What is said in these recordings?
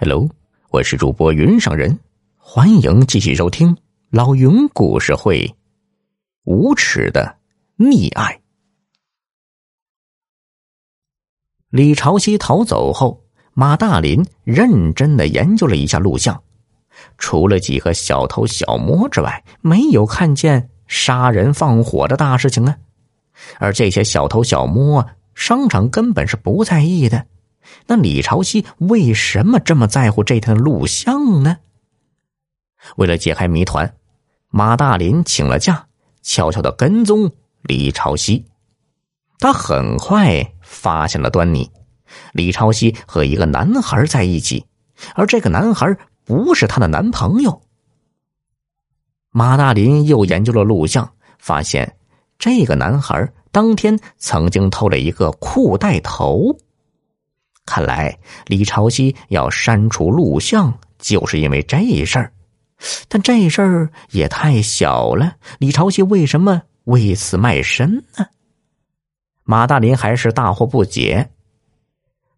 Hello，我是主播云上人，欢迎继续收听老云故事会。无耻的溺爱。李朝夕逃走后，马大林认真的研究了一下录像，除了几个小偷小摸之外，没有看见杀人放火的大事情啊。而这些小偷小摸，商场根本是不在意的。那李朝夕为什么这么在乎这的录像呢？为了解开谜团，马大林请了假，悄悄的跟踪李朝夕。他很快发现了端倪：李朝夕和一个男孩在一起，而这个男孩不是她的男朋友。马大林又研究了录像，发现这个男孩当天曾经偷了一个裤带头。看来李朝夕要删除录像，就是因为这事儿。但这事儿也太小了，李朝夕为什么为此卖身呢？马大林还是大惑不解。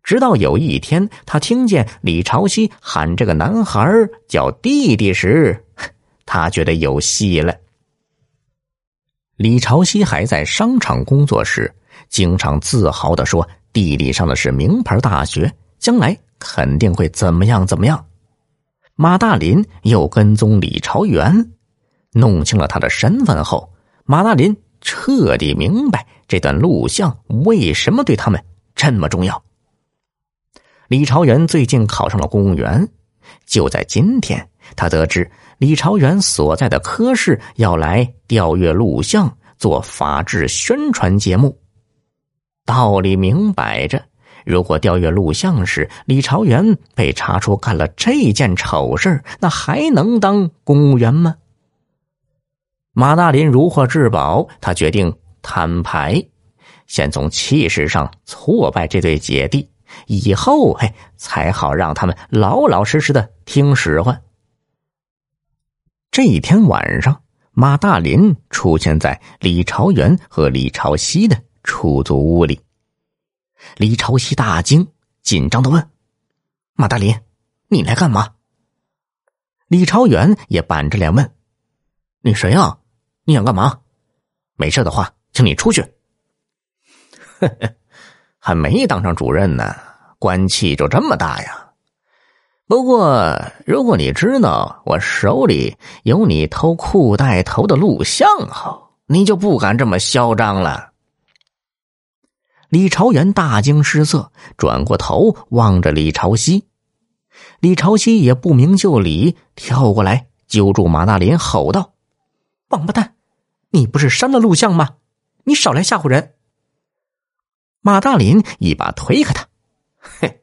直到有一天，他听见李朝夕喊这个男孩叫弟弟时，他觉得有戏了。李朝夕还在商场工作时，经常自豪的说。地理上的是名牌大学，将来肯定会怎么样怎么样。马大林又跟踪李朝元，弄清了他的身份后，马大林彻底明白这段录像为什么对他们这么重要。李朝元最近考上了公务员，就在今天，他得知李朝元所在的科室要来调阅录像，做法制宣传节目。道理明摆着，如果调阅录像时李朝元被查出干了这件丑事那还能当公务员吗？马大林如获至宝，他决定摊牌，先从气势上挫败这对姐弟，以后嘿才好让他们老老实实的听使唤。这一天晚上，马大林出现在李朝元和李朝熙的。出租屋里，李朝夕大惊，紧张的问：“马大林，你来干嘛？”李朝元也板着脸问：“你谁啊？你想干嘛？没事的话，请你出去。”呵呵，还没当上主任呢，官气就这么大呀？不过，如果你知道我手里有你偷裤带头的录像后，你就不敢这么嚣张了。李朝元大惊失色，转过头望着李朝夕。李朝夕也不明就里，跳过来揪住马大林，吼道：“王八蛋，你不是删了录像吗？你少来吓唬人！”马大林一把推开他：“嘿，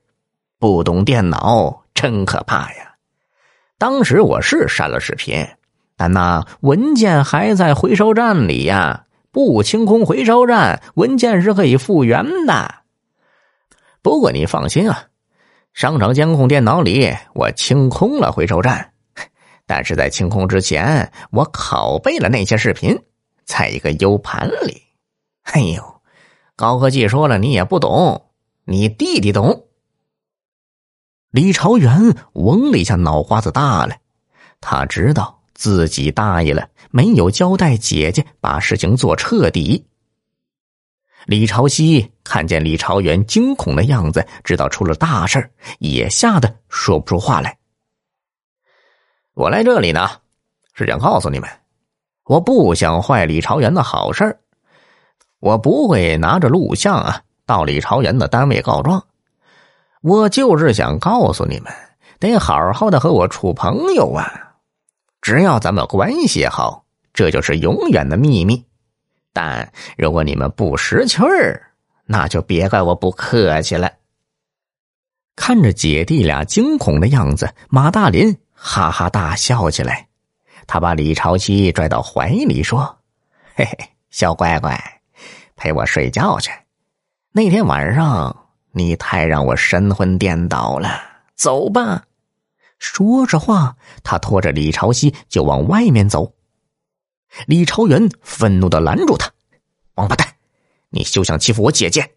不懂电脑真可怕呀！当时我是删了视频，但那文件还在回收站里呀。”不清空回收站，文件是可以复原的。不过你放心啊，商场监控电脑里我清空了回收站，但是在清空之前，我拷贝了那些视频，在一个 U 盘里。哎呦，高科技说了你也不懂，你弟弟懂。李朝元嗡了一下，脑瓜子大了，他知道。自己大意了，没有交代姐姐，把事情做彻底。李朝夕看见李朝元惊恐的样子，知道出了大事也吓得说不出话来。我来这里呢，是想告诉你们，我不想坏李朝元的好事我不会拿着录像啊到李朝元的单位告状，我就是想告诉你们，得好好的和我处朋友啊。只要咱们关系好，这就是永远的秘密。但如果你们不识趣儿，那就别怪我不客气了。看着姐弟俩惊恐的样子，马大林哈哈大笑起来。他把李朝夕拽到怀里说：“嘿嘿，小乖乖，陪我睡觉去。那天晚上你太让我神魂颠倒了，走吧。”说着话，他拖着李朝夕就往外面走。李朝元愤怒的拦住他：“王八蛋，你休想欺负我姐姐！”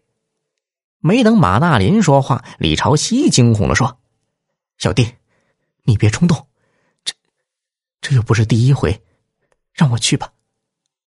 没等马大林说话，李朝夕惊恐的说：“小弟，你别冲动，这这又不是第一回，让我去吧。